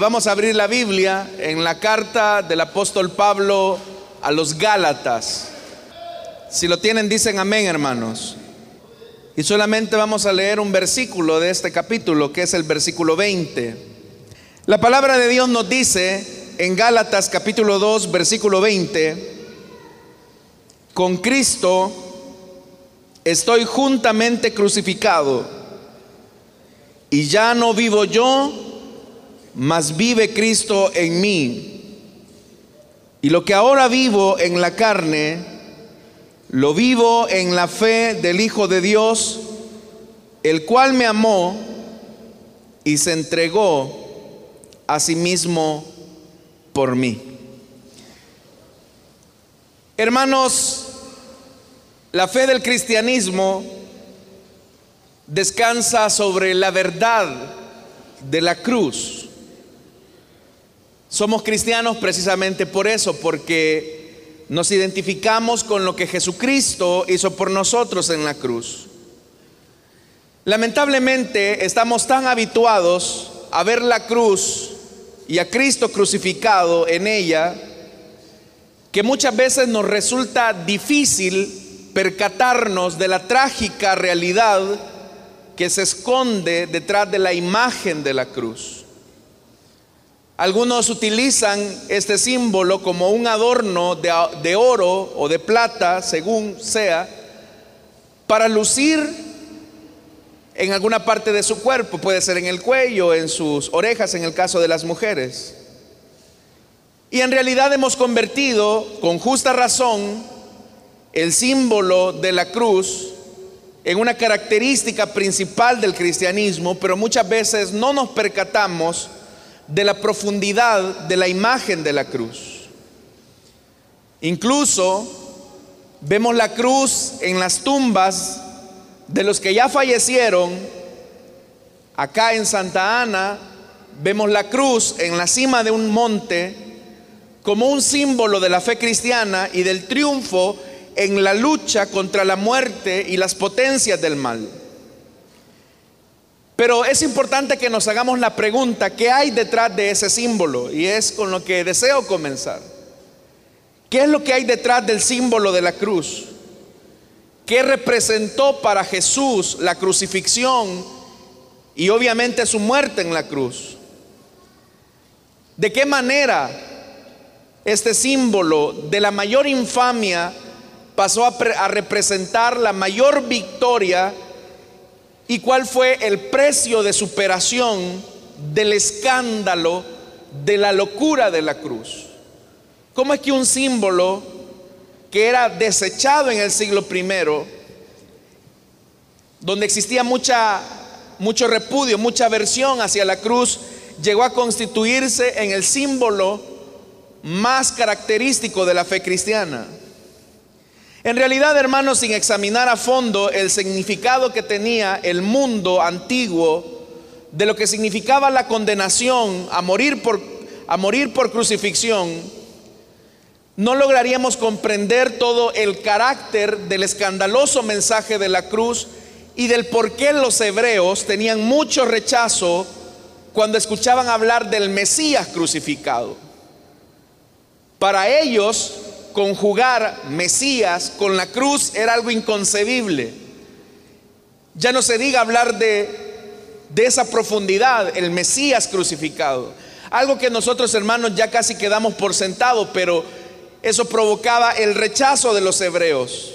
Vamos a abrir la Biblia en la carta del apóstol Pablo a los Gálatas. Si lo tienen, dicen amén, hermanos. Y solamente vamos a leer un versículo de este capítulo, que es el versículo 20. La palabra de Dios nos dice en Gálatas capítulo 2, versículo 20, con Cristo estoy juntamente crucificado, y ya no vivo yo, mas vive Cristo en mí. Y lo que ahora vivo en la carne, lo vivo en la fe del Hijo de Dios, el cual me amó y se entregó a sí mismo por mí. Hermanos, la fe del cristianismo descansa sobre la verdad de la cruz. Somos cristianos precisamente por eso, porque nos identificamos con lo que Jesucristo hizo por nosotros en la cruz. Lamentablemente estamos tan habituados a ver la cruz y a Cristo crucificado en ella que muchas veces nos resulta difícil percatarnos de la trágica realidad que se esconde detrás de la imagen de la cruz. Algunos utilizan este símbolo como un adorno de, oro o de plata, según sea, para lucir en alguna parte de su cuerpo, puede ser en el cuello, en sus orejas, en el caso de las mujeres. Y en realidad hemos convertido, con justa razón, el símbolo de la cruz en una característica principal del cristianismo, pero muchas veces no nos percatamos de la profundidad de la imagen de la cruz. Incluso vemos la cruz en las tumbas de los que ya fallecieron. Acá en Santa Ana vemos la cruz en la cima de un monte como un símbolo de la fe cristiana y del triunfo en la lucha contra la muerte y las potencias del mal. Pero es importante que nos hagamos la pregunta, ¿qué hay detrás de ese símbolo? Y es con lo que deseo comenzar. ¿Qué es lo que hay detrás del símbolo de la cruz? ¿Qué representó para Jesús la crucifixión y obviamente su muerte en la cruz? ¿De qué manera este símbolo de la mayor infamia pasó a, representar la mayor victoria? Y cuál fue el precio de superación del escándalo de la locura de la cruz. ¿Cómo es que un símbolo que era desechado en el siglo I, donde existía mucha, mucho repudio, mucha aversión hacia la cruz, llegó a constituirse en el símbolo más característico de la fe cristiana? En realidad, hermanos, sin examinar a fondo el significado que tenía el mundo antiguo de lo que significaba la condenación a morir por, a morir por crucifixión, no lograríamos comprender todo el carácter del escandaloso mensaje de la cruz y del por qué los hebreos tenían mucho rechazo cuando escuchaban hablar del Mesías crucificado. Para ellos, conjugar Mesías con la cruz era algo inconcebible. Ya no se diga hablar de, de esa profundidad, el Mesías crucificado. Algo que nosotros hermanos ya casi quedamos por sentado, pero eso provocaba el rechazo de los hebreos.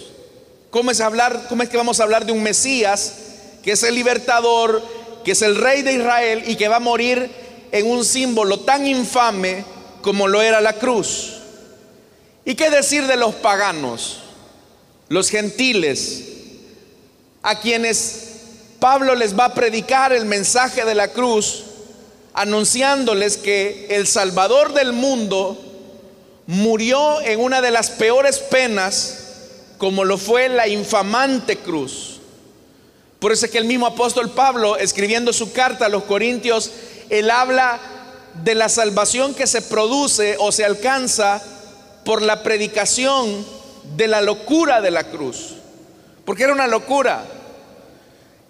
¿Cómo es, hablar, ¿Cómo es que vamos a hablar de un Mesías que es el libertador, que es el rey de Israel y que va a morir en un símbolo tan infame como lo era la cruz? ¿Y qué decir de los paganos, los gentiles, a quienes Pablo les va a predicar el mensaje de la cruz, anunciándoles que el Salvador del mundo murió en una de las peores penas, como lo fue la infamante cruz? Por eso es que el mismo apóstol Pablo, escribiendo su carta a los Corintios, él habla de la salvación que se produce o se alcanza por la predicación de la locura de la cruz. Porque era una locura.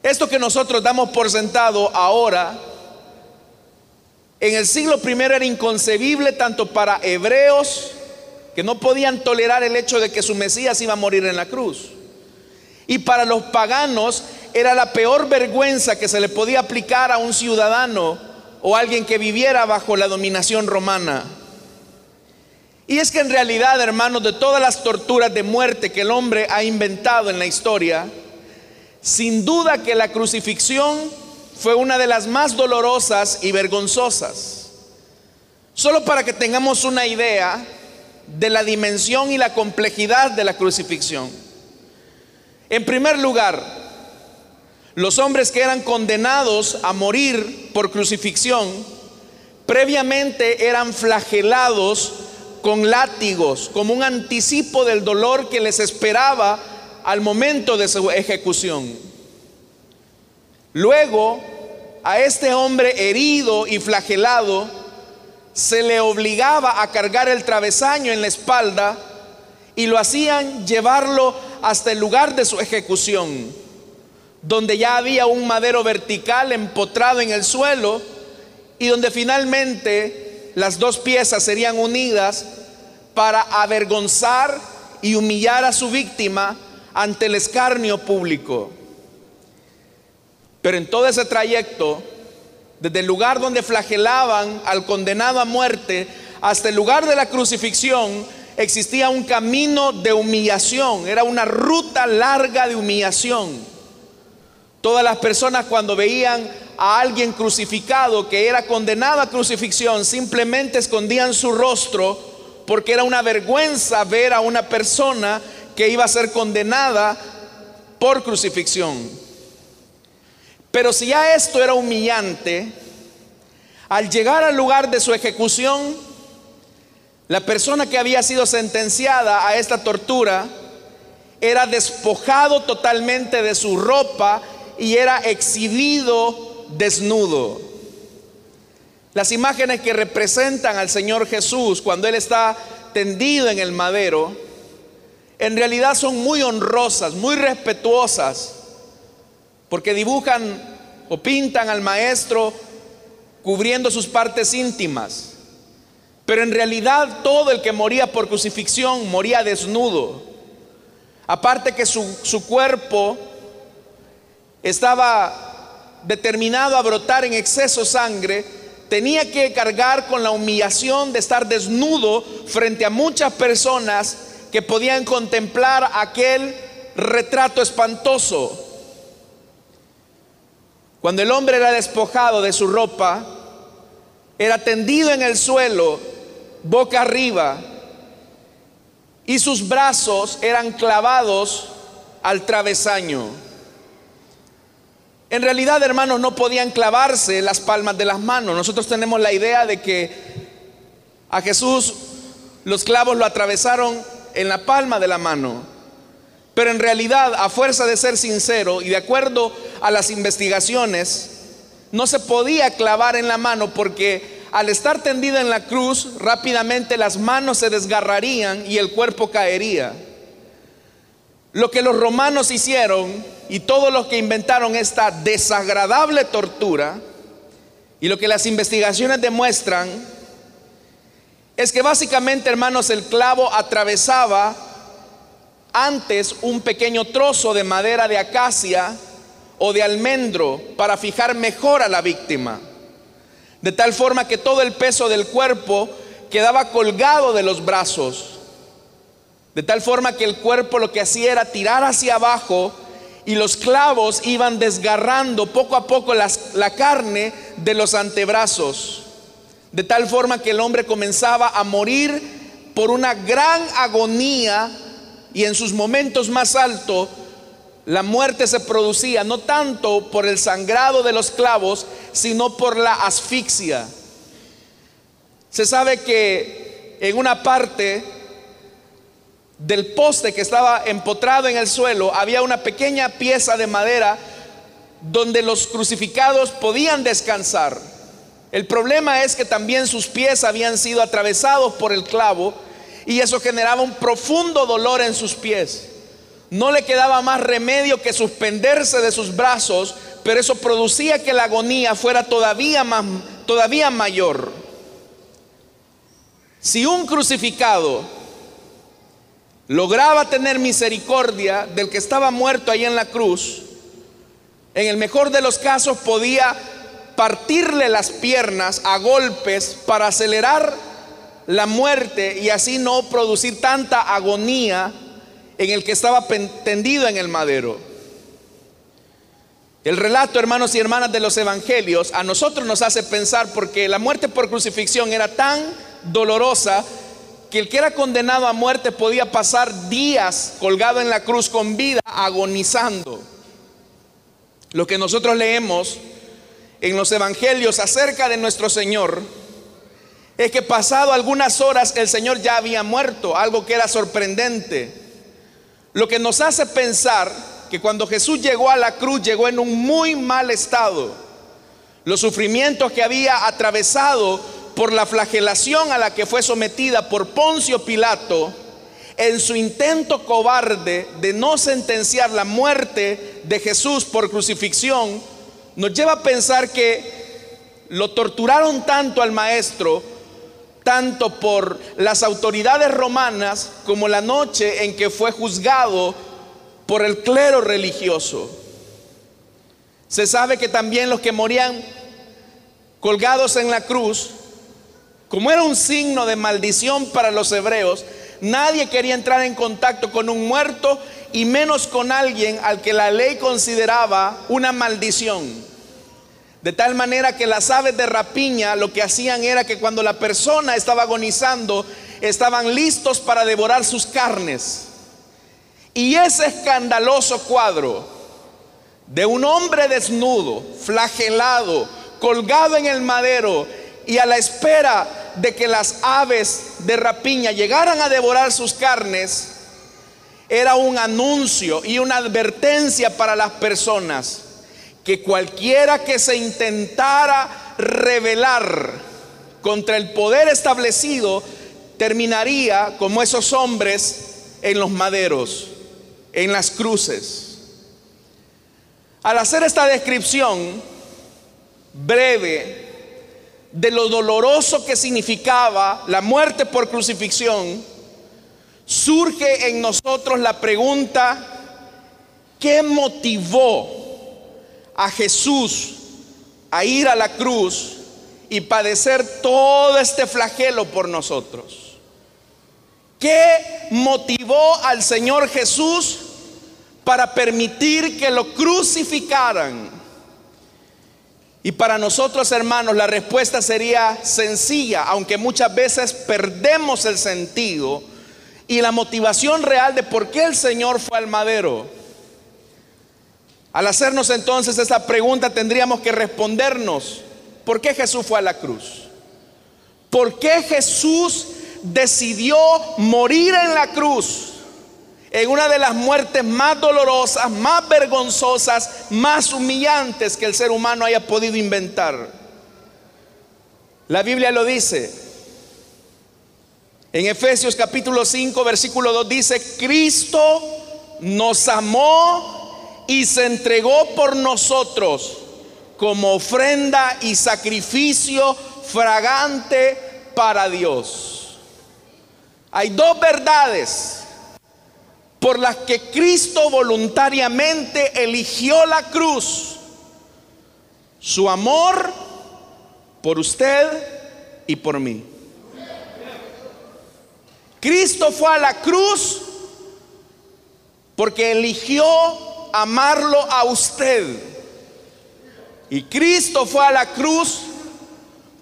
Esto que nosotros damos por sentado ahora En el siglo I era inconcebible tanto para hebreos que no podían tolerar el hecho de que su Mesías iba a morir en la cruz. Y para los paganos era la peor vergüenza que se le podía aplicar a un ciudadano o alguien que viviera bajo la dominación romana. Y es que en realidad, hermanos, de todas las torturas de muerte que el hombre ha inventado en la historia, sin duda que la crucifixión fue una de las más dolorosas y vergonzosas. Solo para que tengamos una idea de la dimensión y la complejidad de la crucifixión. En primer lugar, los hombres que eran condenados a morir por crucifixión, previamente eran flagelados con látigos, como un anticipo del dolor que les esperaba al momento de su ejecución. Luego, a este hombre herido y flagelado, se le obligaba a cargar el travesaño en la espalda y lo hacían llevarlo hasta el lugar de su ejecución, donde ya había un madero vertical empotrado en el suelo y donde finalmente las dos piezas serían unidas para avergonzar y humillar a su víctima ante el escarnio público. Pero en todo ese trayecto, desde el lugar donde flagelaban al condenado a muerte hasta el lugar de la crucifixión, existía un camino de humillación, era una ruta larga de humillación. Todas las personas cuando veían a alguien crucificado que era condenado a crucifixión, simplemente escondían su rostro porque era una vergüenza ver a una persona que iba a ser condenada por crucifixión. Pero si ya esto era humillante, al llegar al lugar de su ejecución, la persona que había sido sentenciada a esta tortura era despojado totalmente de su ropa y era exhibido desnudo. Las imágenes que representan al Señor Jesús cuando Él está tendido en el madero, en realidad son muy honrosas, muy respetuosas, porque dibujan o pintan al Maestro cubriendo sus partes íntimas. Pero en realidad todo el que moría por crucifixión moría desnudo. Aparte que su, su cuerpo estaba determinado a brotar en exceso sangre, tenía que cargar con la humillación de estar desnudo frente a muchas personas que podían contemplar aquel retrato espantoso. Cuando el hombre era despojado de su ropa, era tendido en el suelo, boca arriba, y sus brazos eran clavados al travesaño. En realidad, hermanos, no podían clavarse las palmas de las manos. Nosotros tenemos la idea de que a Jesús los clavos lo atravesaron en la palma de la mano. Pero en realidad, a fuerza de ser sincero y de acuerdo a las investigaciones, no se podía clavar en la mano porque al estar tendida en la cruz, rápidamente las manos se desgarrarían y el cuerpo caería. Lo que los romanos hicieron y todos los que inventaron esta desagradable tortura y lo que las investigaciones demuestran es que básicamente, hermanos, el clavo atravesaba antes un pequeño trozo de madera de acacia o de almendro para fijar mejor a la víctima, de tal forma que todo el peso del cuerpo quedaba colgado de los brazos de tal forma que el cuerpo lo que hacía era tirar hacia abajo y los clavos iban desgarrando poco a poco la carne de los antebrazos. De tal forma que el hombre comenzaba a morir por una gran agonía y en sus momentos más altos la muerte se producía no tanto por el sangrado de los clavos, sino por la asfixia. Se sabe que en una parte del poste que estaba empotrado en el suelo había una pequeña pieza de madera donde los crucificados podían descansar. El problema es que también sus pies habían sido atravesados por el clavo y eso generaba un profundo dolor en sus pies. No le quedaba más remedio que suspenderse de sus brazos, pero eso producía que la agonía fuera todavía más, todavía mayor. Si un crucificado lograba tener misericordia del que estaba muerto ahí en la cruz, en el mejor de los casos podía partirle las piernas a golpes para acelerar la muerte y así no producir tanta agonía en el que estaba tendido en el madero. El relato, hermanos y hermanas, de los evangelios a nosotros nos hace pensar porque la muerte por crucifixión era tan dolorosa que el que era condenado a muerte podía pasar días colgado en la cruz con vida, agonizando. Lo que nosotros leemos en los evangelios acerca de nuestro Señor es que pasado algunas horas el Señor ya había muerto, algo que era sorprendente. Lo que nos hace pensar que cuando Jesús llegó a la cruz llegó en un muy mal estado. Los sufrimientos que había atravesado por la flagelación a la que fue sometida por Poncio Pilato, en su intento cobarde de no sentenciar la muerte de Jesús por crucifixión, nos lleva a pensar que lo torturaron tanto al maestro, tanto por las autoridades romanas como la noche en que fue juzgado por el clero religioso. Se sabe que también los que morían colgados en la cruz como era un signo de maldición para los hebreos, nadie quería entrar en contacto con un muerto y menos con alguien al que la ley consideraba una maldición. De tal manera que las aves de rapiña lo que hacían era que cuando la persona estaba agonizando, estaban listos para devorar sus carnes. Y ese escandaloso cuadro de un hombre desnudo, flagelado, colgado en el madero y a la espera de que las aves de rapiña llegaran a devorar sus carnes era un anuncio y una advertencia para las personas que cualquiera que se intentara rebelar contra el poder establecido terminaría como esos hombres en los maderos, en las cruces. Al hacer esta descripción breve de lo doloroso que significaba la muerte por crucifixión, surge en nosotros la pregunta, ¿qué motivó a Jesús a ir a la cruz y padecer todo este flagelo por nosotros? ¿Qué motivó al Señor Jesús para permitir que lo crucificaran? Y para nosotros, hermanos, la respuesta sería sencilla, aunque muchas veces perdemos el sentido y la motivación real de por qué el Señor fue al madero. Al hacernos entonces esa pregunta tendríamos que respondernos, ¿por qué Jesús fue a la cruz? ¿Por qué Jesús decidió morir en la cruz? En una de las muertes más dolorosas, más vergonzosas, más humillantes que el ser humano haya podido inventar. La Biblia lo dice. En Efesios capítulo 5, versículo 2 dice, Cristo nos amó y se entregó por nosotros como ofrenda y sacrificio fragante para Dios. Hay dos verdades por las que Cristo voluntariamente eligió la cruz. Su amor por usted y por mí. Cristo fue a la cruz porque eligió amarlo a usted. Y Cristo fue a la cruz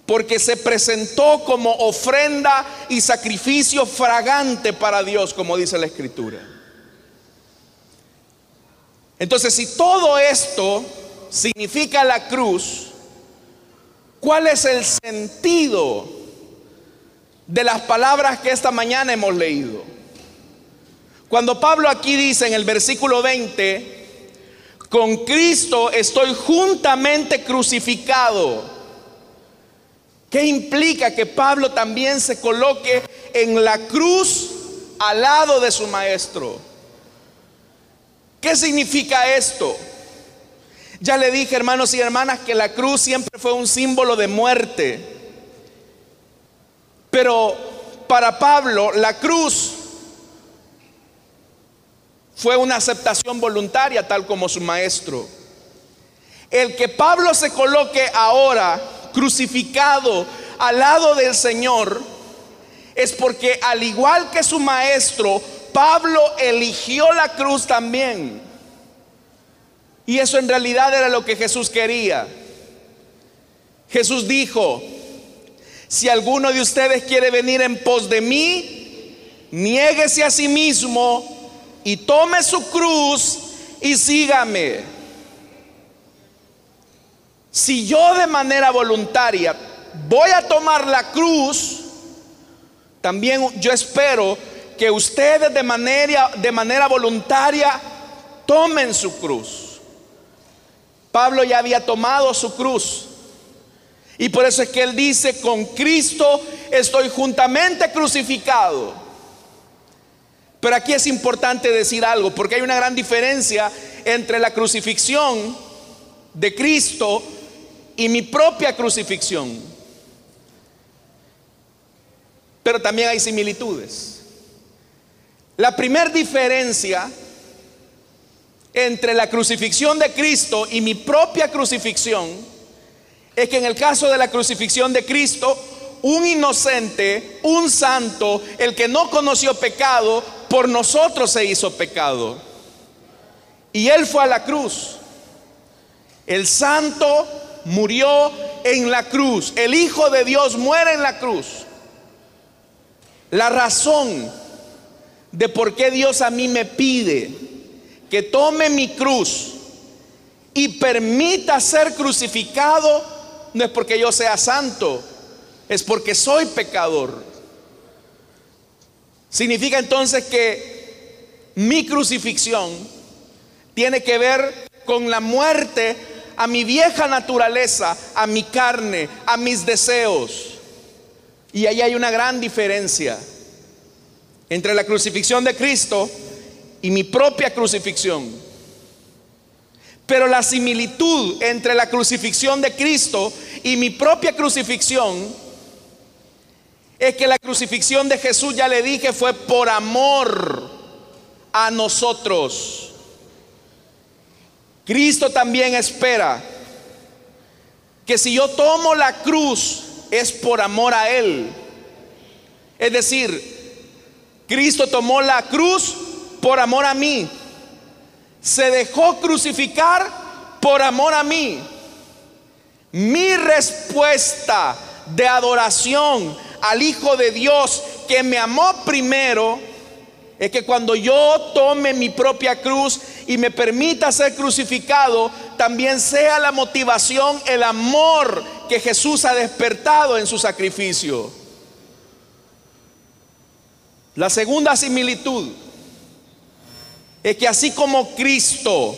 porque se presentó como ofrenda y sacrificio fragante para Dios, como dice la Escritura. Entonces, si todo esto significa la cruz, ¿cuál es el sentido de las palabras que esta mañana hemos leído? Cuando Pablo aquí dice en el versículo 20, con Cristo estoy juntamente crucificado. ¿Qué implica que Pablo también se coloque en la cruz al lado de su maestro? ¿Qué significa esto? Ya le dije, hermanos y hermanas, que la cruz siempre fue un símbolo de muerte. Pero para Pablo, la cruz fue una aceptación voluntaria, tal como su maestro. El que Pablo se coloque ahora crucificado al lado del Señor es porque al igual que su maestro, Pablo eligió la cruz también. Y eso en realidad era lo que Jesús quería. Jesús dijo, si alguno de ustedes quiere venir en pos de mí, niéguese a sí mismo y tome su cruz y sígame. Si yo de manera voluntaria voy a tomar la cruz, también yo espero que ustedes de manera, de manera voluntaria tomen su cruz. Pablo ya había tomado su cruz. Y por eso es que él dice, con Cristo estoy juntamente crucificado. Pero aquí es importante decir algo, porque hay una gran diferencia entre la crucifixión de Cristo y mi propia crucifixión. Pero también hay similitudes. La primera diferencia entre la crucifixión de Cristo y mi propia crucifixión es que en el caso de la crucifixión de Cristo, un inocente, un santo, el que no conoció pecado, por nosotros se hizo pecado. Y él fue a la cruz. El santo murió en la cruz. El Hijo de Dios muere en la cruz. La razón de por qué Dios a mí me pide que tome mi cruz y permita ser crucificado, no es porque yo sea santo, es porque soy pecador. Significa entonces que mi crucifixión tiene que ver con la muerte a mi vieja naturaleza, a mi carne, a mis deseos. Y ahí hay una gran diferencia entre la crucifixión de Cristo y mi propia crucifixión. Pero la similitud entre la crucifixión de Cristo y mi propia crucifixión es que la crucifixión de Jesús, ya le dije, fue por amor a nosotros. Cristo también espera que si yo tomo la cruz es por amor a Él. Es decir, Cristo tomó la cruz por amor a mí. Se dejó crucificar por amor a mí. Mi respuesta de adoración al Hijo de Dios que me amó primero es que cuando yo tome mi propia cruz y me permita ser crucificado, también sea la motivación, el amor que Jesús ha despertado en su sacrificio. La segunda similitud es que así como Cristo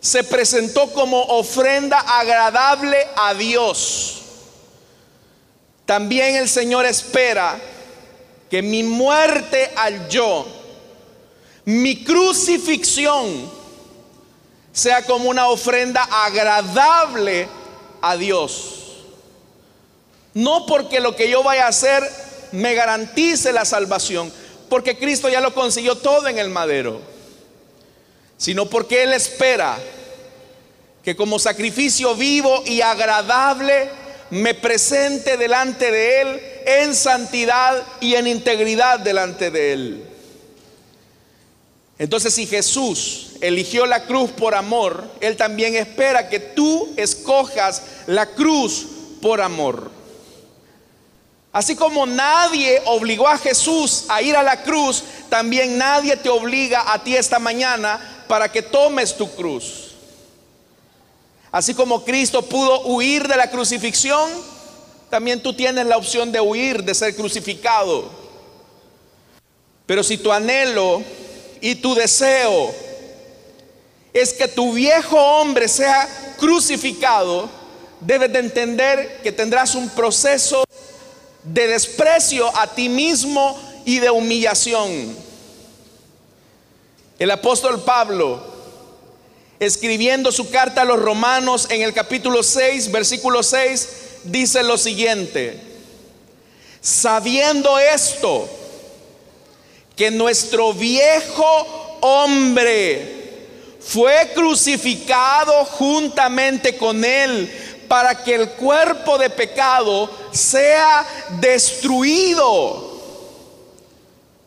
se presentó como ofrenda agradable a Dios, también el Señor espera que mi muerte al yo, mi crucifixión, sea como una ofrenda agradable a Dios. No porque lo que yo vaya a hacer me garantice la salvación, porque Cristo ya lo consiguió todo en el madero, sino porque Él espera que como sacrificio vivo y agradable me presente delante de Él en santidad y en integridad delante de Él. Entonces si Jesús eligió la cruz por amor, Él también espera que tú escojas la cruz por amor. Así como nadie obligó a Jesús a ir a la cruz, también nadie te obliga a ti esta mañana para que tomes tu cruz. Así como Cristo pudo huir de la crucifixión, también tú tienes la opción de huir, de ser crucificado. Pero si tu anhelo y tu deseo es que tu viejo hombre sea crucificado, debes de entender que tendrás un proceso de desprecio a ti mismo y de humillación. El apóstol Pablo escribiendo su carta a los romanos en el capítulo 6, versículo 6, dice lo siguiente, sabiendo esto, que nuestro viejo hombre fue crucificado juntamente con él para que el cuerpo de pecado sea destruido,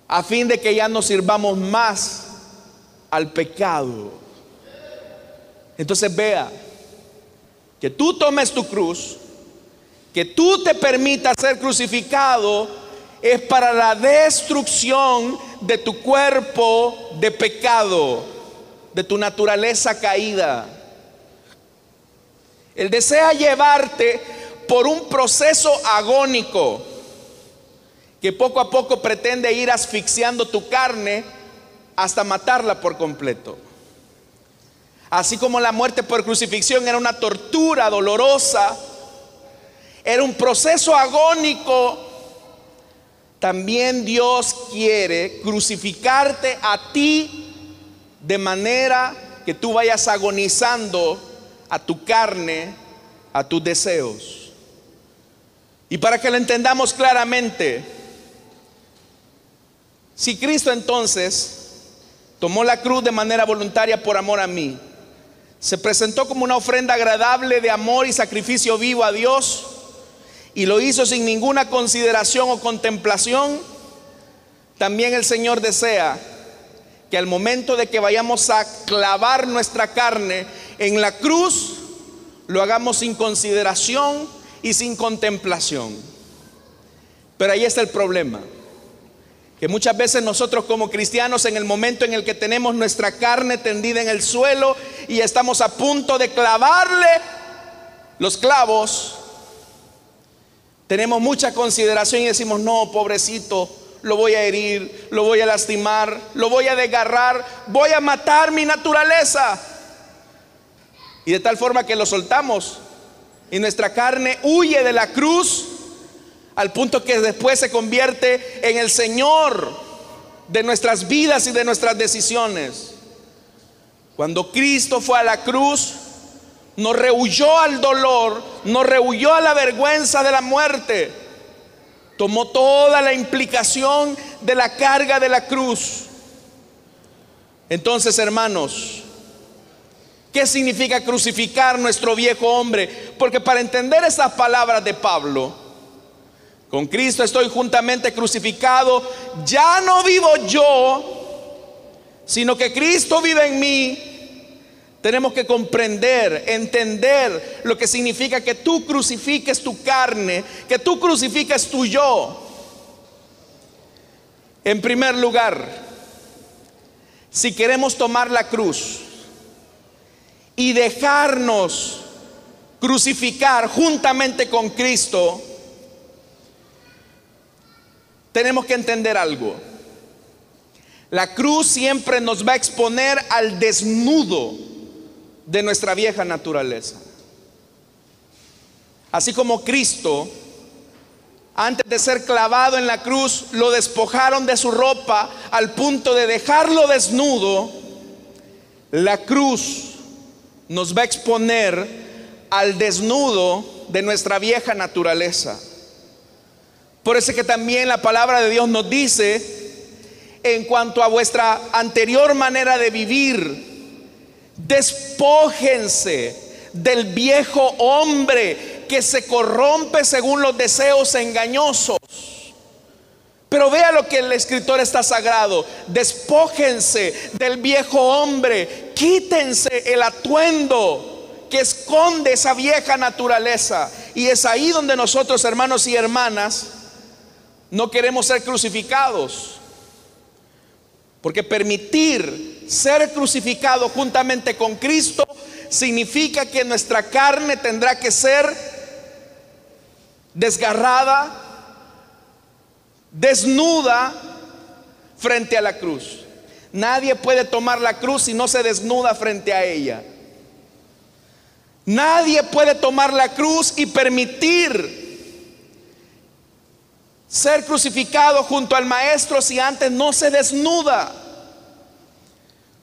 a fin de que ya no sirvamos más al pecado. Entonces vea, que tú tomes tu cruz, que tú te permitas ser crucificado, es para la destrucción de tu cuerpo de pecado, de tu naturaleza caída. Él desea llevarte por un proceso agónico que poco a poco pretende ir asfixiando tu carne hasta matarla por completo. Así como la muerte por crucifixión era una tortura dolorosa, era un proceso agónico, también Dios quiere crucificarte a ti de manera que tú vayas agonizando a tu carne, a tus deseos. Y para que lo entendamos claramente, si Cristo entonces tomó la cruz de manera voluntaria por amor a mí, se presentó como una ofrenda agradable de amor y sacrificio vivo a Dios y lo hizo sin ninguna consideración o contemplación, también el Señor desea que al momento de que vayamos a clavar nuestra carne en la cruz, lo hagamos sin consideración y sin contemplación. Pero ahí está el problema. Que muchas veces nosotros como cristianos en el momento en el que tenemos nuestra carne tendida en el suelo y estamos a punto de clavarle los clavos, tenemos mucha consideración y decimos, no, pobrecito, lo voy a herir, lo voy a lastimar, lo voy a desgarrar, voy a matar mi naturaleza. Y de tal forma que lo soltamos y nuestra carne huye de la cruz al punto que después se convierte en el Señor de nuestras vidas y de nuestras decisiones. Cuando Cristo fue a la cruz, nos rehuyó al dolor, nos rehuyó a la vergüenza de la muerte. Tomó toda la implicación de la carga de la cruz. Entonces, hermanos, ¿qué significa crucificar nuestro viejo hombre? Porque para entender esas palabras de Pablo, con Cristo estoy juntamente crucificado. Ya no vivo yo, sino que Cristo vive en mí. Tenemos que comprender, entender lo que significa que tú crucifiques tu carne, que tú crucifiques tu yo. En primer lugar, si queremos tomar la cruz y dejarnos crucificar juntamente con Cristo, tenemos que entender algo. La cruz siempre nos va a exponer al desnudo de nuestra vieja naturaleza. Así como Cristo, antes de ser clavado en la cruz, lo despojaron de su ropa al punto de dejarlo desnudo, la cruz nos va a exponer al desnudo de nuestra vieja naturaleza. Por eso que también la palabra de Dios nos dice, en cuanto a vuestra anterior manera de vivir, despójense del viejo hombre que se corrompe según los deseos engañosos. Pero vea lo que el escritor está sagrado. Despójense del viejo hombre. Quítense el atuendo que esconde esa vieja naturaleza. Y es ahí donde nosotros, hermanos y hermanas, no queremos ser crucificados. Porque permitir ser crucificado juntamente con Cristo significa que nuestra carne tendrá que ser desgarrada, desnuda frente a la cruz. Nadie puede tomar la cruz si no se desnuda frente a ella. Nadie puede tomar la cruz y permitir ser crucificado junto al Maestro si antes no se desnuda.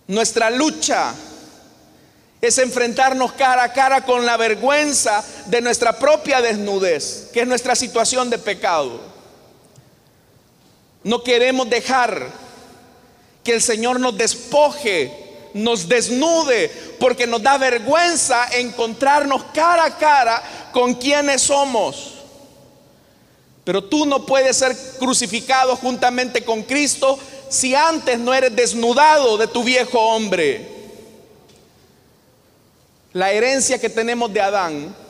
Nuestra lucha es enfrentarnos cara a cara con la vergüenza de nuestra propia desnudez, que es nuestra situación de pecado. No queremos dejar que el Señor nos despoje, nos desnude, porque nos da vergüenza encontrarnos cara a cara con quienes somos. Pero tú no puedes ser crucificado juntamente con Cristo si antes no eres desnudado de tu viejo hombre. La herencia que tenemos de Adán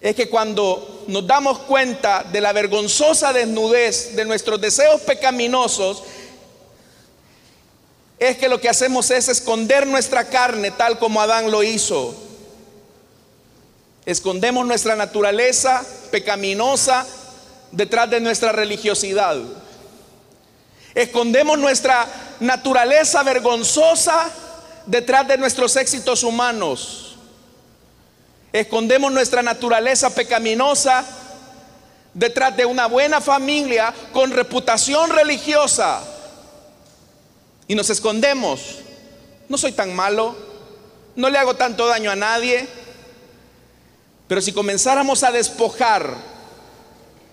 es que cuando nos damos cuenta de la vergonzosa desnudez de nuestros deseos pecaminosos, es que lo que hacemos es esconder nuestra carne tal como Adán lo hizo. Escondemos nuestra naturaleza pecaminosa detrás de nuestra religiosidad. Escondemos nuestra naturaleza vergonzosa detrás de nuestros éxitos humanos. Escondemos nuestra naturaleza pecaminosa detrás de una buena familia con reputación religiosa. Y nos escondemos. No soy tan malo, no le hago tanto daño a nadie. Pero si comenzáramos a despojar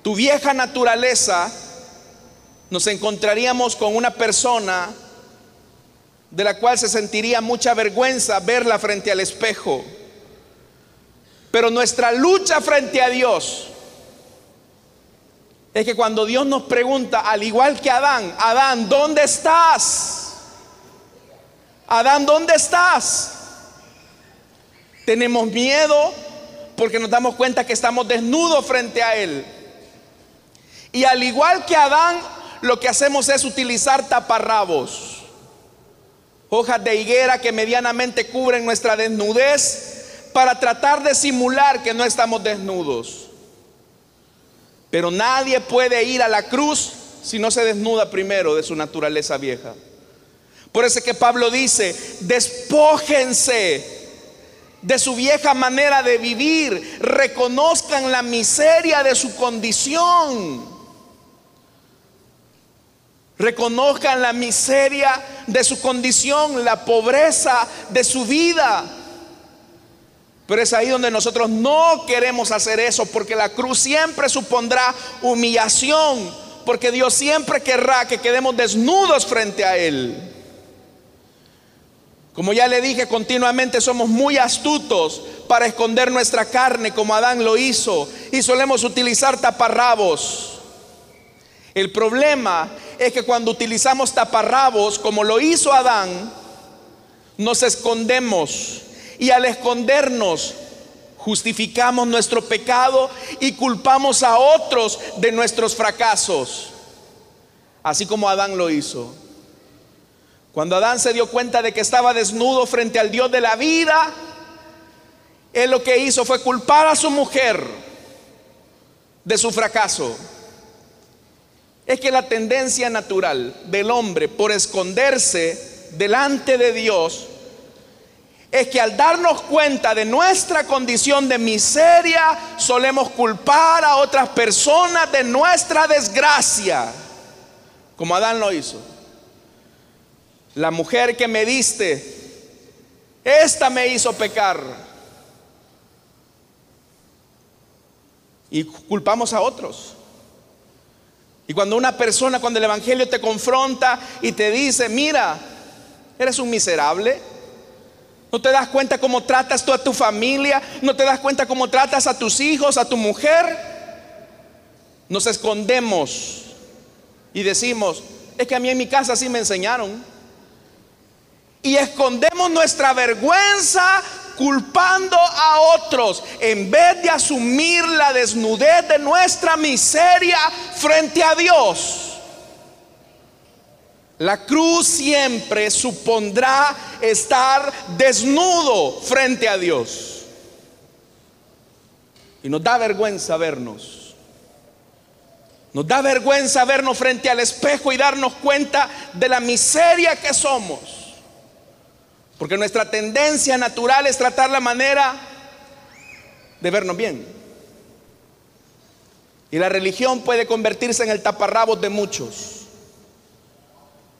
tu vieja naturaleza, nos encontraríamos con una persona de la cual se sentiría mucha vergüenza verla frente al espejo. Pero nuestra lucha frente a Dios es que cuando Dios nos pregunta, al igual que Adán, Adán, ¿dónde estás? Adán, ¿dónde estás? Tenemos miedo porque nos damos cuenta que estamos desnudos frente a Él. Y al igual que Adán, lo que hacemos es utilizar taparrabos hojas de higuera que medianamente cubren nuestra desnudez para tratar de simular que no estamos desnudos. Pero nadie puede ir a la cruz si no se desnuda primero de su naturaleza vieja. Por eso es que Pablo dice, despójense de su vieja manera de vivir, reconozcan la miseria de su condición. Reconozcan la miseria de su condición, la pobreza de su vida. Pero es ahí donde nosotros no queremos hacer eso, porque la cruz siempre supondrá humillación, porque Dios siempre querrá que quedemos desnudos frente a Él. Como ya le dije, continuamente somos muy astutos para esconder nuestra carne como Adán lo hizo y solemos utilizar taparrabos. El problema es que cuando utilizamos taparrabos, como lo hizo Adán, nos escondemos. Y al escondernos, justificamos nuestro pecado y culpamos a otros de nuestros fracasos. Así como Adán lo hizo. Cuando Adán se dio cuenta de que estaba desnudo frente al Dios de la vida, él lo que hizo fue culpar a su mujer de su fracaso es que la tendencia natural del hombre por esconderse delante de Dios es que al darnos cuenta de nuestra condición de miseria, solemos culpar a otras personas de nuestra desgracia, como Adán lo hizo. La mujer que me diste, esta me hizo pecar. Y culpamos a otros. Y cuando una persona, cuando el Evangelio te confronta y te dice, mira, eres un miserable, no te das cuenta cómo tratas tú a tu familia, no te das cuenta cómo tratas a tus hijos, a tu mujer, nos escondemos y decimos, es que a mí en mi casa sí me enseñaron. Y escondemos nuestra vergüenza culpando a otros en vez de asumir la desnudez de nuestra miseria frente a Dios. La cruz siempre supondrá estar desnudo frente a Dios. Y nos da vergüenza vernos. Nos da vergüenza vernos frente al espejo y darnos cuenta de la miseria que somos. Porque nuestra tendencia natural es tratar la manera de vernos bien. Y la religión puede convertirse en el taparrabos de muchos.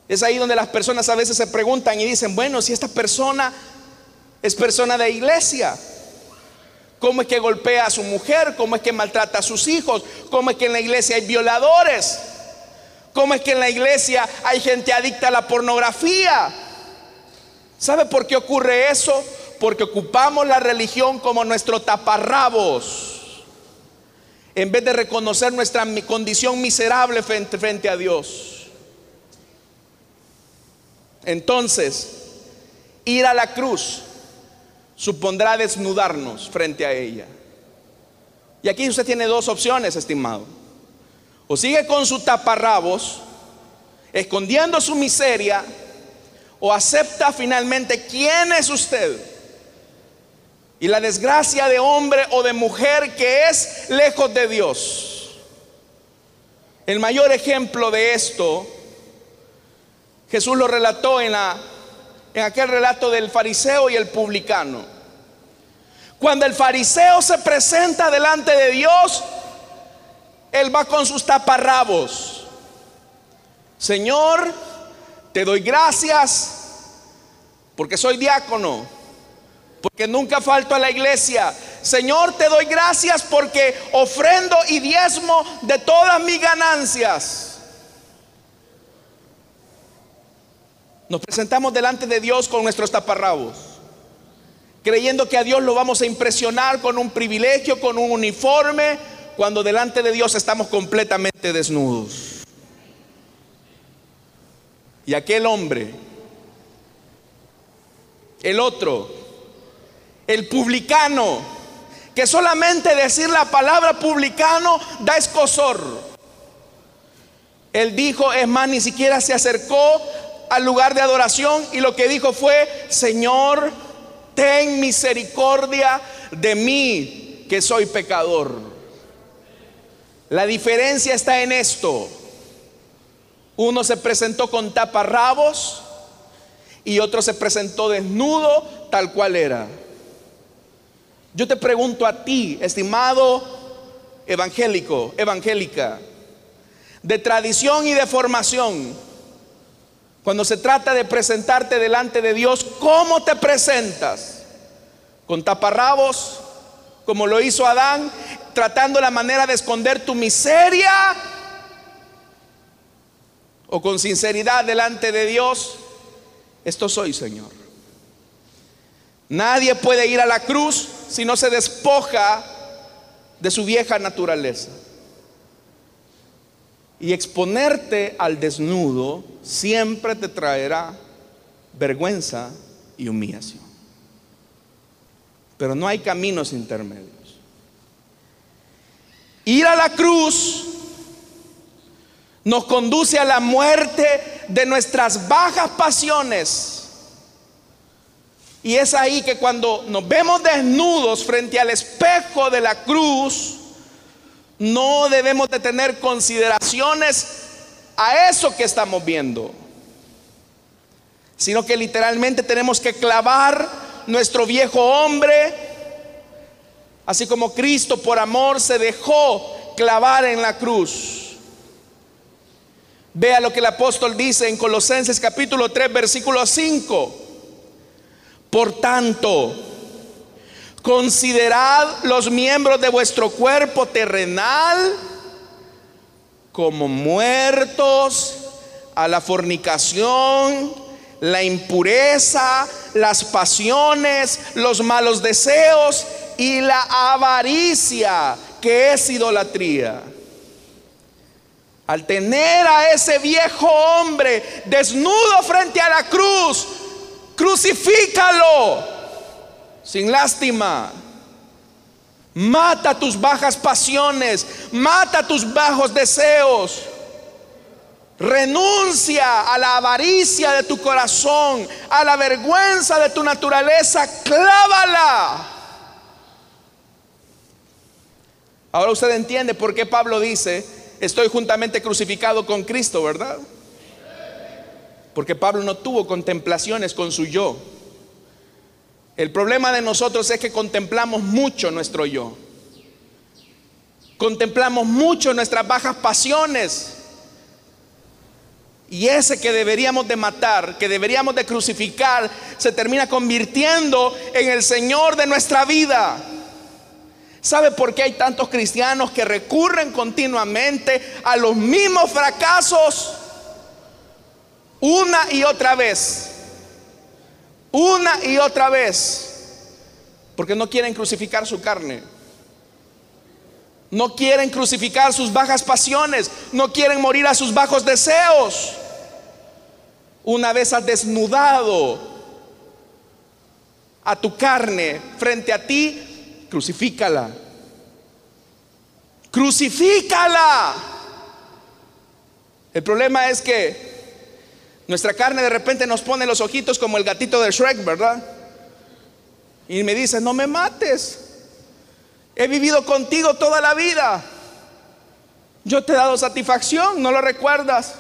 Es ahí donde las personas a veces se preguntan y dicen, bueno, si esta persona es persona de iglesia. ¿Cómo es que golpea a su mujer? ¿Cómo es que maltrata a sus hijos? ¿Cómo es que en la iglesia hay violadores? ¿Cómo es que en la iglesia hay gente adicta a la pornografía? ¿Sabe por qué ocurre eso? Porque ocupamos la religión como nuestro taparrabos, en vez de reconocer nuestra condición miserable frente, frente a Dios. Entonces, ir a la cruz supondrá desnudarnos frente a ella. Y aquí usted tiene dos opciones, estimado. O sigue con su taparrabos, escondiendo su miseria, o acepta finalmente quién es usted y la desgracia de hombre o de mujer que es lejos de Dios. El mayor ejemplo de esto, Jesús lo relató en la en aquel relato del fariseo y el publicano. Cuando el fariseo se presenta delante de Dios, él va con sus taparrabos. Señor, te doy gracias porque soy diácono, porque nunca falto a la iglesia. Señor, te doy gracias porque ofrendo y diezmo de todas mis ganancias. Nos presentamos delante de Dios con nuestros taparrabos, creyendo que a Dios lo vamos a impresionar con un privilegio, con un uniforme, cuando delante de Dios estamos completamente desnudos. Y aquel hombre, el otro, el publicano, que solamente decir la palabra publicano da escosor. Él dijo, es más, ni siquiera se acercó al lugar de adoración y lo que dijo fue, Señor, ten misericordia de mí, que soy pecador. La diferencia está en esto. Uno se presentó con taparrabos y otro se presentó desnudo tal cual era. Yo te pregunto a ti, estimado evangélico, evangélica, de tradición y de formación, cuando se trata de presentarte delante de Dios, ¿cómo te presentas? ¿Con taparrabos? Como lo hizo Adán, tratando la manera de esconder tu miseria. O con sinceridad delante de Dios, esto soy, Señor. Nadie puede ir a la cruz si no se despoja de su vieja naturaleza. Y exponerte al desnudo siempre te traerá vergüenza y humillación. Pero no hay caminos intermedios. Ir a la cruz nos conduce a la muerte de nuestras bajas pasiones. Y es ahí que cuando nos vemos desnudos frente al espejo de la cruz, no debemos de tener consideraciones a eso que estamos viendo, sino que literalmente tenemos que clavar nuestro viejo hombre, así como Cristo por amor se dejó clavar en la cruz. Vea lo que el apóstol dice en Colosenses capítulo 3, versículo 5. Por tanto, Considerad los miembros de vuestro cuerpo terrenal como muertos a la fornicación, la impureza, las pasiones, los malos deseos y la avaricia, que es idolatría. Al tener a ese viejo hombre desnudo frente a la cruz, crucifícalo sin lástima. Mata tus bajas pasiones, mata tus bajos deseos. Renuncia a la avaricia de tu corazón, a la vergüenza de tu naturaleza, clávala. Ahora usted entiende por qué Pablo dice, estoy juntamente crucificado con Cristo, ¿verdad? Porque Pablo no tuvo contemplaciones con su yo. El problema de nosotros es que contemplamos mucho nuestro yo. Contemplamos mucho nuestras bajas pasiones. Y ese que deberíamos de matar, que deberíamos de crucificar, se termina convirtiendo en el Señor de nuestra vida. ¿Sabe por qué hay tantos cristianos que recurren continuamente a los mismos fracasos? Una y otra vez. Una y otra vez. Porque no quieren crucificar su carne. No quieren crucificar sus bajas pasiones. No quieren morir a sus bajos deseos. Una vez has desnudado a tu carne frente a ti, crucifícala. Crucifícala. El problema es que nuestra carne de repente nos pone los ojitos como el gatito de Shrek, ¿verdad? Y me dice, no me mates. He vivido contigo toda la vida. Yo te he dado satisfacción, ¿no lo recuerdas?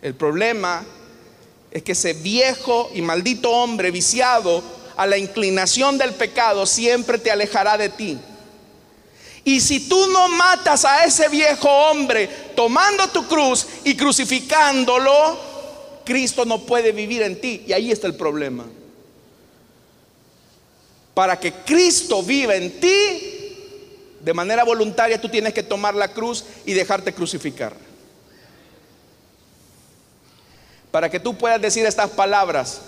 El problema es que ese viejo y maldito hombre viciado a la inclinación del pecado siempre te alejará de ti. Y si tú no matas a ese viejo hombre tomando tu cruz y crucificándolo, Cristo no puede vivir en ti. Y ahí está el problema. Para que Cristo viva en ti, de manera voluntaria tú tienes que tomar la cruz y dejarte crucificar. Para que tú puedas decir estas palabras,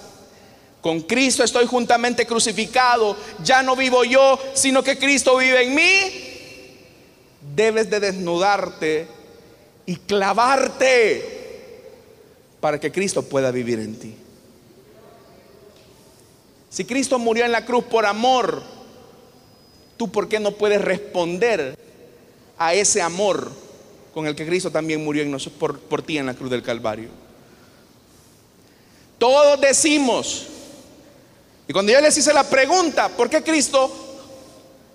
con Cristo estoy juntamente crucificado, ya no vivo yo, sino que Cristo vive en mí, debes de desnudarte y clavarte para que Cristo pueda vivir en ti. Si Cristo murió en la cruz por amor, ¿tú por qué no puedes responder a ese amor con el que Cristo también murió en nosotros, por, por ti en la cruz del Calvario? Todos decimos, y cuando yo les hice la pregunta, ¿por qué Cristo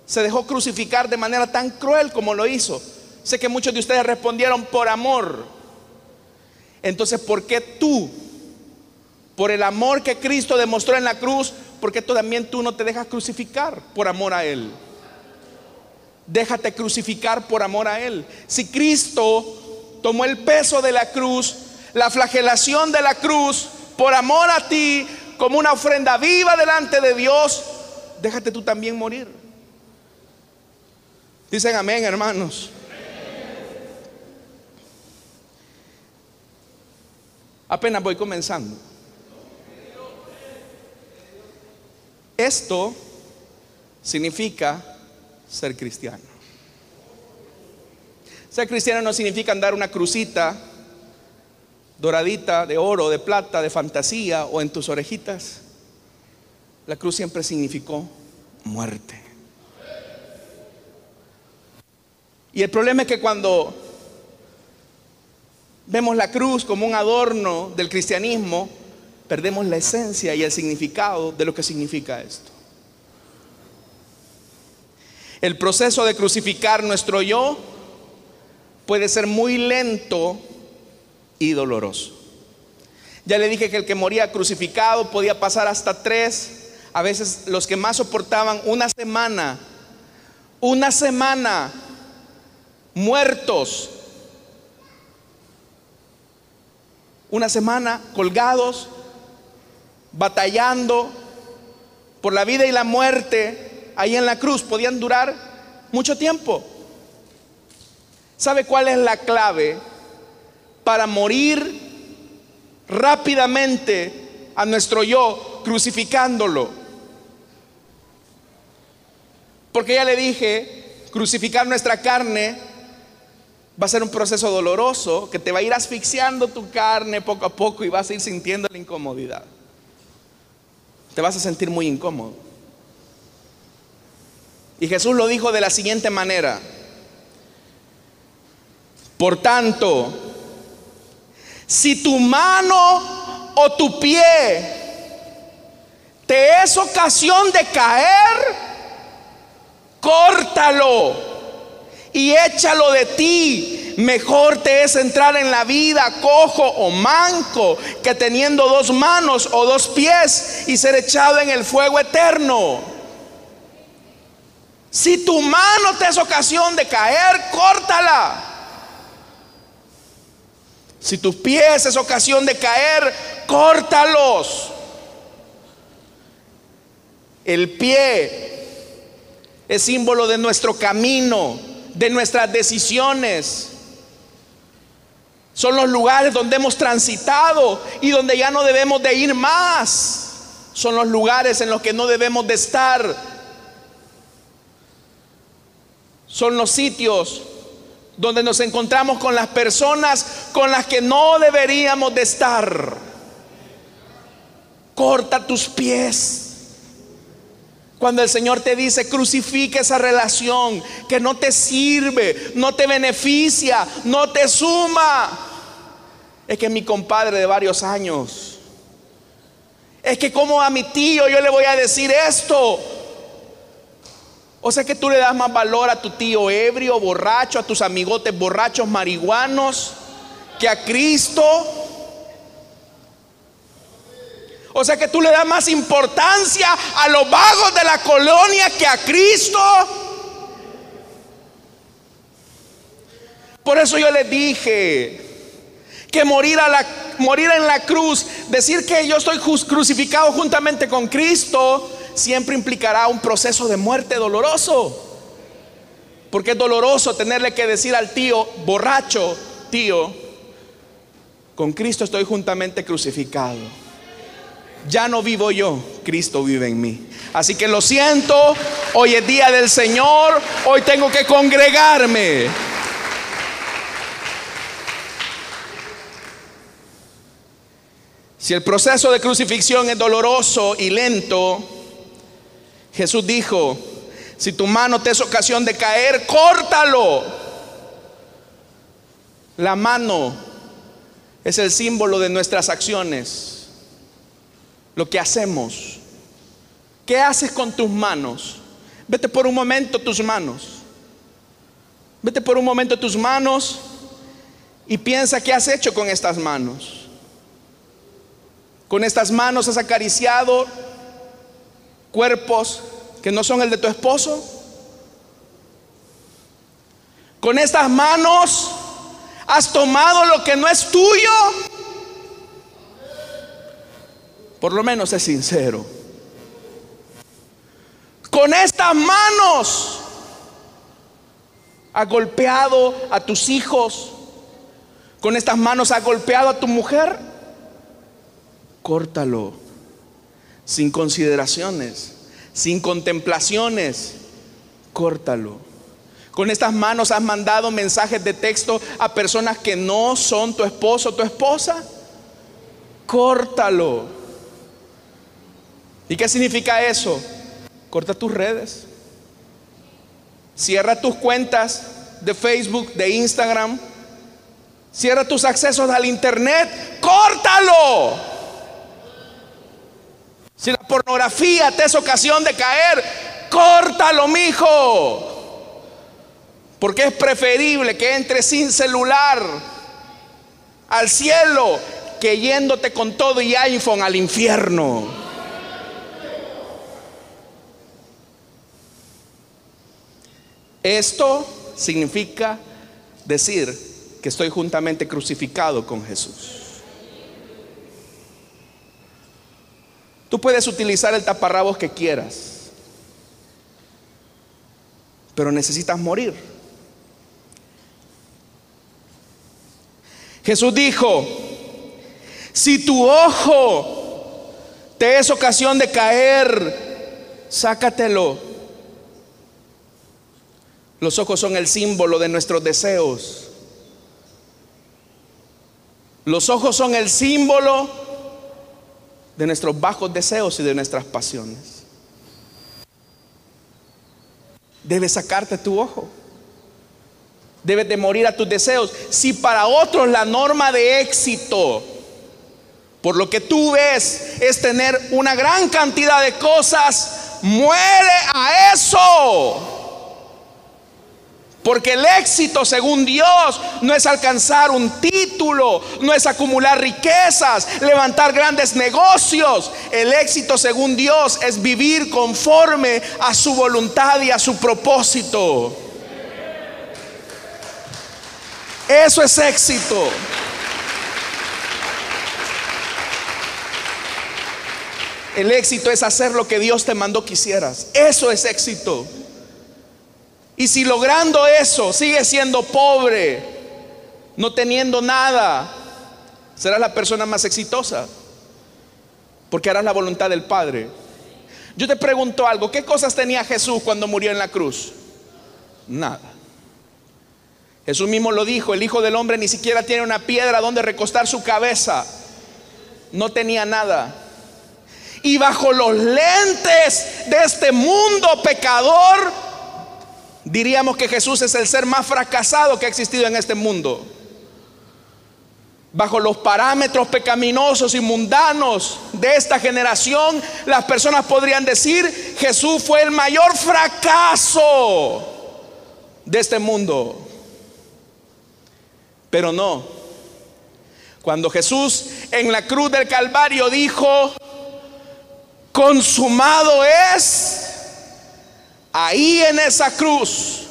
se dejó crucificar de manera tan cruel como lo hizo? Sé que muchos de ustedes respondieron por amor. Entonces, ¿por qué tú, por el amor que Cristo demostró en la cruz, ¿por qué también tú no te dejas crucificar por amor a Él? Déjate crucificar por amor a Él. Si Cristo tomó el peso de la cruz, la flagelación de la cruz, por amor a ti, como una ofrenda viva delante de Dios, déjate tú también morir. Dicen amén, hermanos. Apenas voy comenzando. Esto significa ser cristiano. Ser cristiano no significa andar una crucita doradita de oro, de plata, de fantasía o en tus orejitas. La cruz siempre significó muerte. Y el problema es que cuando vemos la cruz como un adorno del cristianismo, perdemos la esencia y el significado de lo que significa esto. El proceso de crucificar nuestro yo puede ser muy lento y doloroso. Ya le dije que el que moría crucificado podía pasar hasta tres, a veces los que más soportaban una semana, una semana muertos, una semana colgados, batallando por la vida y la muerte ahí en la cruz, podían durar mucho tiempo. ¿Sabe cuál es la clave para morir rápidamente a nuestro yo, crucificándolo? Porque ya le dije, crucificar nuestra carne va a ser un proceso doloroso que te va a ir asfixiando tu carne poco a poco y vas a ir sintiendo la incomodidad te vas a sentir muy incómodo. Y Jesús lo dijo de la siguiente manera. Por tanto, si tu mano o tu pie te es ocasión de caer, córtalo y échalo de ti Mejor te es entrar en la vida cojo o manco que teniendo dos manos o dos pies y ser echado en el fuego eterno. Si tu mano te es ocasión de caer, córtala. Si tus pies es ocasión de caer, córtalos. El pie es símbolo de nuestro camino, de nuestras decisiones. Son los lugares donde hemos transitado y donde ya no debemos de ir más. Son los lugares en los que no debemos de estar. Son los sitios donde nos encontramos con las personas con las que no deberíamos de estar. Corta tus pies. Cuando el Señor te dice, crucifique esa relación que no te sirve, no te beneficia, no te suma. Es que mi compadre de varios años, es que como a mi tío yo le voy a decir esto, o sea que tú le das más valor a tu tío ebrio, borracho, a tus amigotes borrachos, marihuanos, que a Cristo. O sea que tú le das más importancia a los vagos de la colonia que a Cristo. Por eso yo les dije que morir, morir en la cruz, decir que yo estoy crucificado juntamente con Cristo, siempre implicará un proceso de muerte doloroso. Porque es doloroso tenerle que decir al tío, borracho, tío, con Cristo estoy juntamente crucificado. Ya no vivo yo, Cristo vive en mí. Así que lo siento, hoy es día del Señor, hoy tengo que congregarme. Si el proceso de crucifixión es doloroso y lento, Jesús dijo, si tu mano te es ocasión de caer, córtalo. La mano es el símbolo de nuestras acciones, lo que hacemos. ¿Qué haces con tus manos? Vete por un momento tus manos. Vete por un momento tus manos y piensa qué has hecho con estas manos. Con estas manos has acariciado cuerpos que no son el de tu esposo? Con estas manos has tomado lo que no es tuyo. Por lo menos es sincero. Con estas manos has golpeado a tus hijos. Con estas manos has golpeado a tu mujer. Córtalo sin consideraciones, sin contemplaciones, córtalo. Con estas manos has mandado mensajes de texto a personas que no son tu esposo o tu esposa. Córtalo. ¿Y qué significa eso? Corta tus redes. Cierra tus cuentas de Facebook, de Instagram. Cierra tus accesos al Internet. Córtalo. Si la pornografía te es ocasión de caer, córtalo, mijo. Porque es preferible que entres sin celular al cielo que yéndote con todo y iPhone al infierno. Esto significa decir que estoy juntamente crucificado con Jesús. Tú puedes utilizar el taparrabos que quieras, pero necesitas morir. Jesús dijo, si tu ojo te es ocasión de caer, sácatelo. Los ojos son el símbolo de nuestros deseos. Los ojos son el símbolo de nuestros bajos deseos y de nuestras pasiones. Debes sacarte tu ojo. Debes de morir a tus deseos. Si para otros la norma de éxito, por lo que tú ves, es tener una gran cantidad de cosas, muere a eso. Porque el éxito, según Dios, no es alcanzar un título, no es acumular riquezas, levantar grandes negocios. El éxito, según Dios, es vivir conforme a su voluntad y a su propósito. Eso es éxito. El éxito es hacer lo que Dios te mandó que hicieras. Eso es éxito. Y si logrando eso sigues siendo pobre, no teniendo nada, serás la persona más exitosa. Porque harás la voluntad del Padre. Yo te pregunto algo, ¿qué cosas tenía Jesús cuando murió en la cruz? Nada. Jesús mismo lo dijo, el Hijo del Hombre ni siquiera tiene una piedra donde recostar su cabeza. No tenía nada. Y bajo los lentes de este mundo pecador, diríamos que Jesús es el ser más fracasado que ha existido en este mundo. Bajo los parámetros pecaminosos y mundanos de esta generación, las personas podrían decir, Jesús fue el mayor fracaso de este mundo. Pero no. Cuando Jesús en la cruz del Calvario dijo, consumado es, ahí en esa cruz,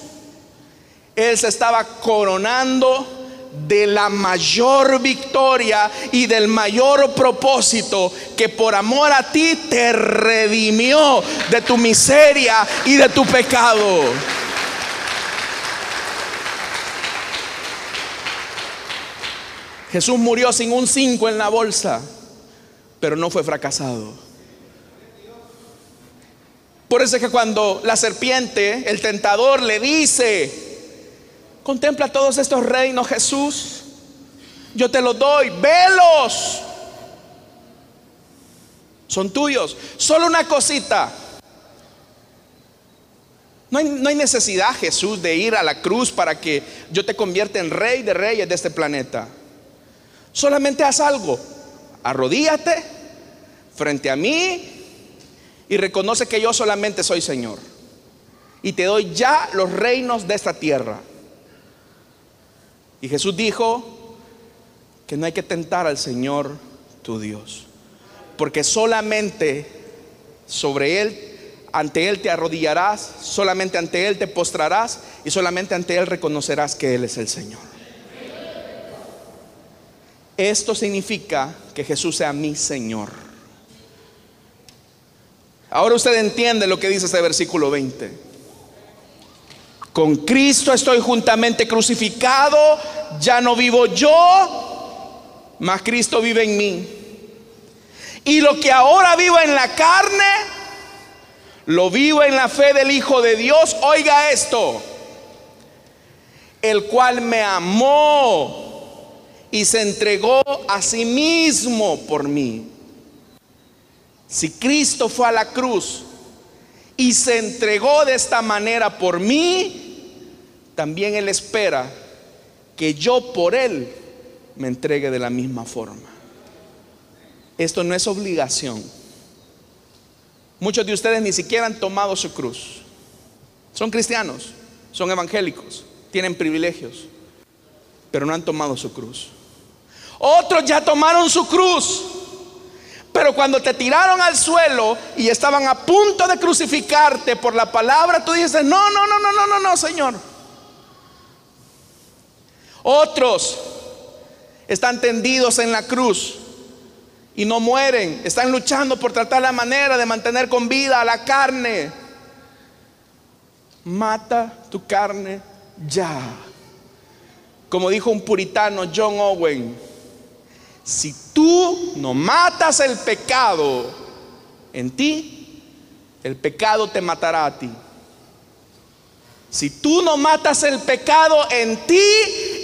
Él se estaba coronando de la mayor victoria y del mayor propósito que por amor a ti te redimió de tu miseria y de tu pecado. Jesús murió sin un 5 en la bolsa, pero no fue fracasado. Por eso es que cuando la serpiente, el tentador, le dice, Contempla todos estos reinos, Jesús. Yo te los doy, velos. Son tuyos. Solo una cosita. No hay, no hay, necesidad, Jesús, de ir a la cruz para que yo te convierta en rey de reyes de este planeta. Solamente haz algo. Arrodíate frente a mí y reconoce que yo solamente soy Señor. Y te doy ya los reinos de esta tierra. Y Jesús dijo que no hay que tentar al Señor tu Dios, porque solamente sobre Él, ante Él te arrodillarás, solamente ante Él te postrarás y solamente ante Él reconocerás que Él es el Señor. Esto significa que Jesús sea mi Señor. Ahora usted entiende lo que dice este versículo 20. Con Cristo estoy juntamente crucificado, ya no vivo yo, mas Cristo vive en mí. Y lo que ahora vivo en la carne, lo vivo en la fe del Hijo de Dios. Oiga esto, el cual me amó y se entregó a sí mismo por mí. Si Cristo fue a la cruz y se entregó de esta manera por mí, también Él espera que yo por Él me entregue de la misma forma. Esto no es obligación. Muchos de ustedes ni siquiera han tomado su cruz. Son cristianos, son evangélicos, tienen privilegios, pero no han tomado su cruz. Otros ya tomaron su cruz pero cuando te tiraron al suelo y estaban a punto de crucificarte por la palabra, tú dices, no, no, no, no, no, no, no, Señor. Otros están tendidos en la cruz y no mueren. Están luchando por tratar la manera de mantener con vida a la carne. Mata tu carne ya. Como dijo un puritano, John Owen si tú no matas el pecado en ti, el pecado te matará a ti. Si tú no matas el pecado en ti,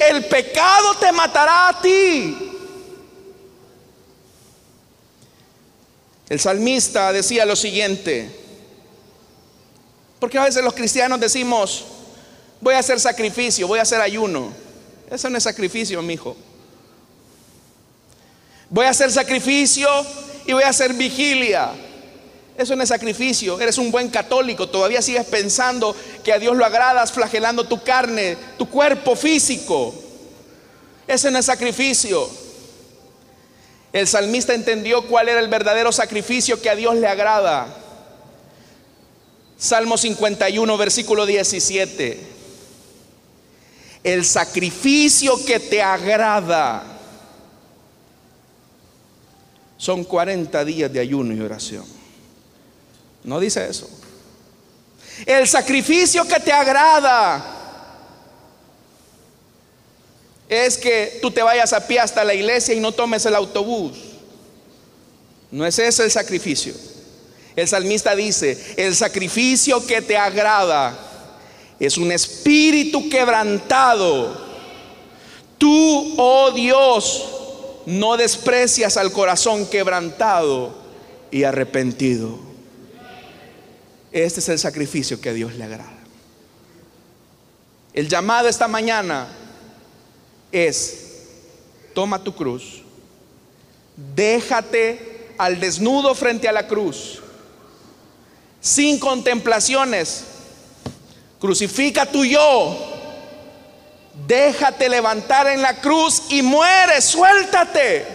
el pecado te matará a ti. El salmista decía lo siguiente, porque a veces los cristianos decimos, voy a hacer sacrificio, voy a hacer ayuno. Eso no es sacrificio, mi hijo. Voy a hacer sacrificio y voy a hacer vigilia. Eso no es sacrificio. Eres un buen católico. Todavía sigues pensando que a Dios lo agradas flagelando tu carne, tu cuerpo físico. Ese no es sacrificio. El salmista entendió cuál era el verdadero sacrificio que a Dios le agrada. Salmo 51, versículo 17. El sacrificio que te agrada son 40 días de ayuno y oración. No dice eso. El sacrificio que te agrada es que tú te vayas a pie hasta la iglesia y no tomes el autobús. No es ese el sacrificio. El salmista dice, el sacrificio que te agrada es un espíritu quebrantado. Tú, oh Dios, no desprecias al corazón quebrantado y arrepentido. Este es el sacrificio que a Dios le agrada. El llamado esta mañana es, toma tu cruz, déjate al desnudo frente a la cruz, sin contemplaciones, crucifica tu yo, déjate levantar en la cruz y muere, suéltate,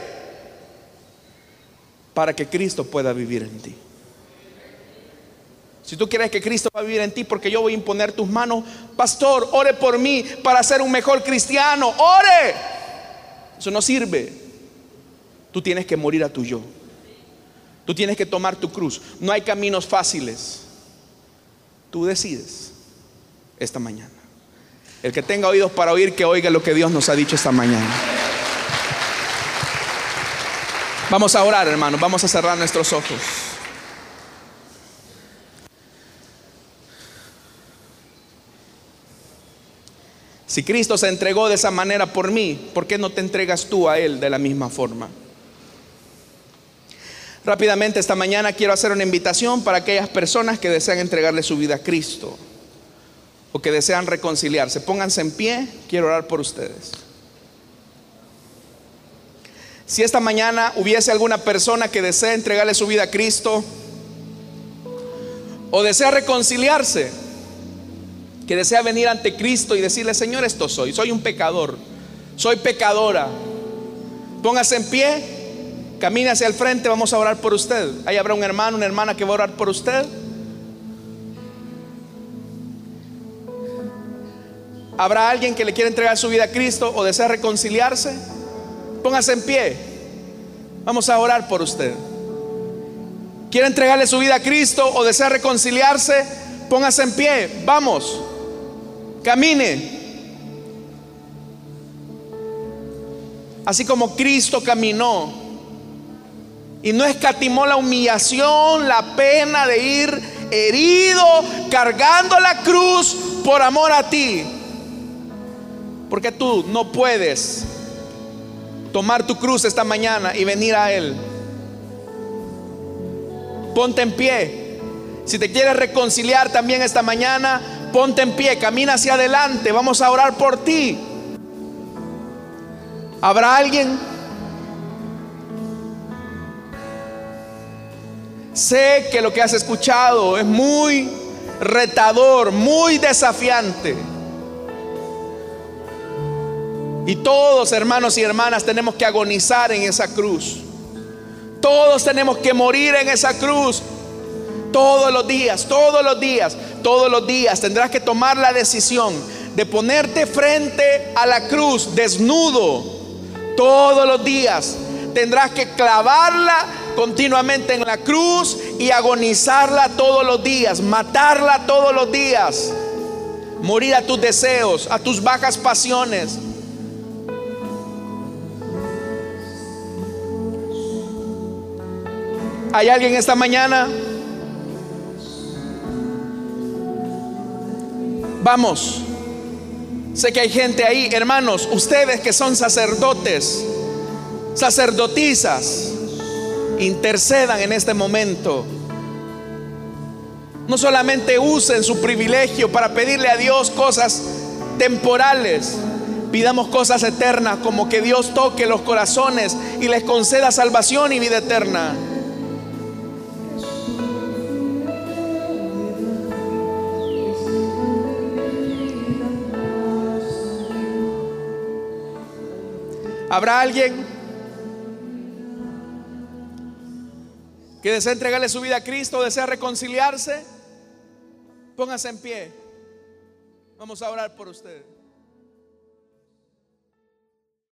para que Cristo pueda vivir en ti. Si tú quieres que Cristo va a vivir en ti, porque yo voy a imponer tus manos, pastor, ore por mí para ser un mejor cristiano, ore. Eso no sirve. Tú tienes que morir a tu yo. Tú tienes que tomar tu cruz. No hay caminos fáciles. Tú decides esta mañana. El que tenga oídos para oír, que oiga lo que Dios nos ha dicho esta mañana. Vamos a orar, hermanos. Vamos a cerrar nuestros ojos. Si Cristo se entregó de esa manera por mí, ¿por qué no te entregas tú a Él de la misma forma? Rápidamente esta mañana quiero hacer una invitación para aquellas personas que desean entregarle su vida a Cristo o que desean reconciliarse. Pónganse en pie, quiero orar por ustedes. Si esta mañana hubiese alguna persona que desea entregarle su vida a Cristo o desea reconciliarse, que desea venir ante Cristo y decirle, Señor, esto soy, soy un pecador, soy pecadora. Póngase en pie, camine hacia el frente, vamos a orar por usted. Ahí habrá un hermano, una hermana que va a orar por usted. ¿Habrá alguien que le quiera entregar su vida a Cristo o desea reconciliarse? Póngase en pie. Vamos a orar por usted. ¿Quiere entregarle su vida a Cristo o desea reconciliarse? Póngase en pie. Vamos. Camine. Así como Cristo caminó y no escatimó la humillación, la pena de ir herido, cargando la cruz por amor a ti. Porque tú no puedes tomar tu cruz esta mañana y venir a Él. Ponte en pie. Si te quieres reconciliar también esta mañana, Ponte en pie, camina hacia adelante, vamos a orar por ti. ¿Habrá alguien? Sé que lo que has escuchado es muy retador, muy desafiante. Y todos, hermanos y hermanas, tenemos que agonizar en esa cruz. Todos tenemos que morir en esa cruz. Todos los días, todos los días, todos los días tendrás que tomar la decisión de ponerte frente a la cruz desnudo. Todos los días tendrás que clavarla continuamente en la cruz y agonizarla todos los días, matarla todos los días, morir a tus deseos, a tus bajas pasiones. ¿Hay alguien esta mañana? Vamos. Sé que hay gente ahí, hermanos, ustedes que son sacerdotes, sacerdotisas, intercedan en este momento. No solamente usen su privilegio para pedirle a Dios cosas temporales, pidamos cosas eternas como que Dios toque los corazones y les conceda salvación y vida eterna. ¿Habrá alguien que desea entregarle su vida a Cristo, desea reconciliarse? Póngase en pie. Vamos a orar por usted.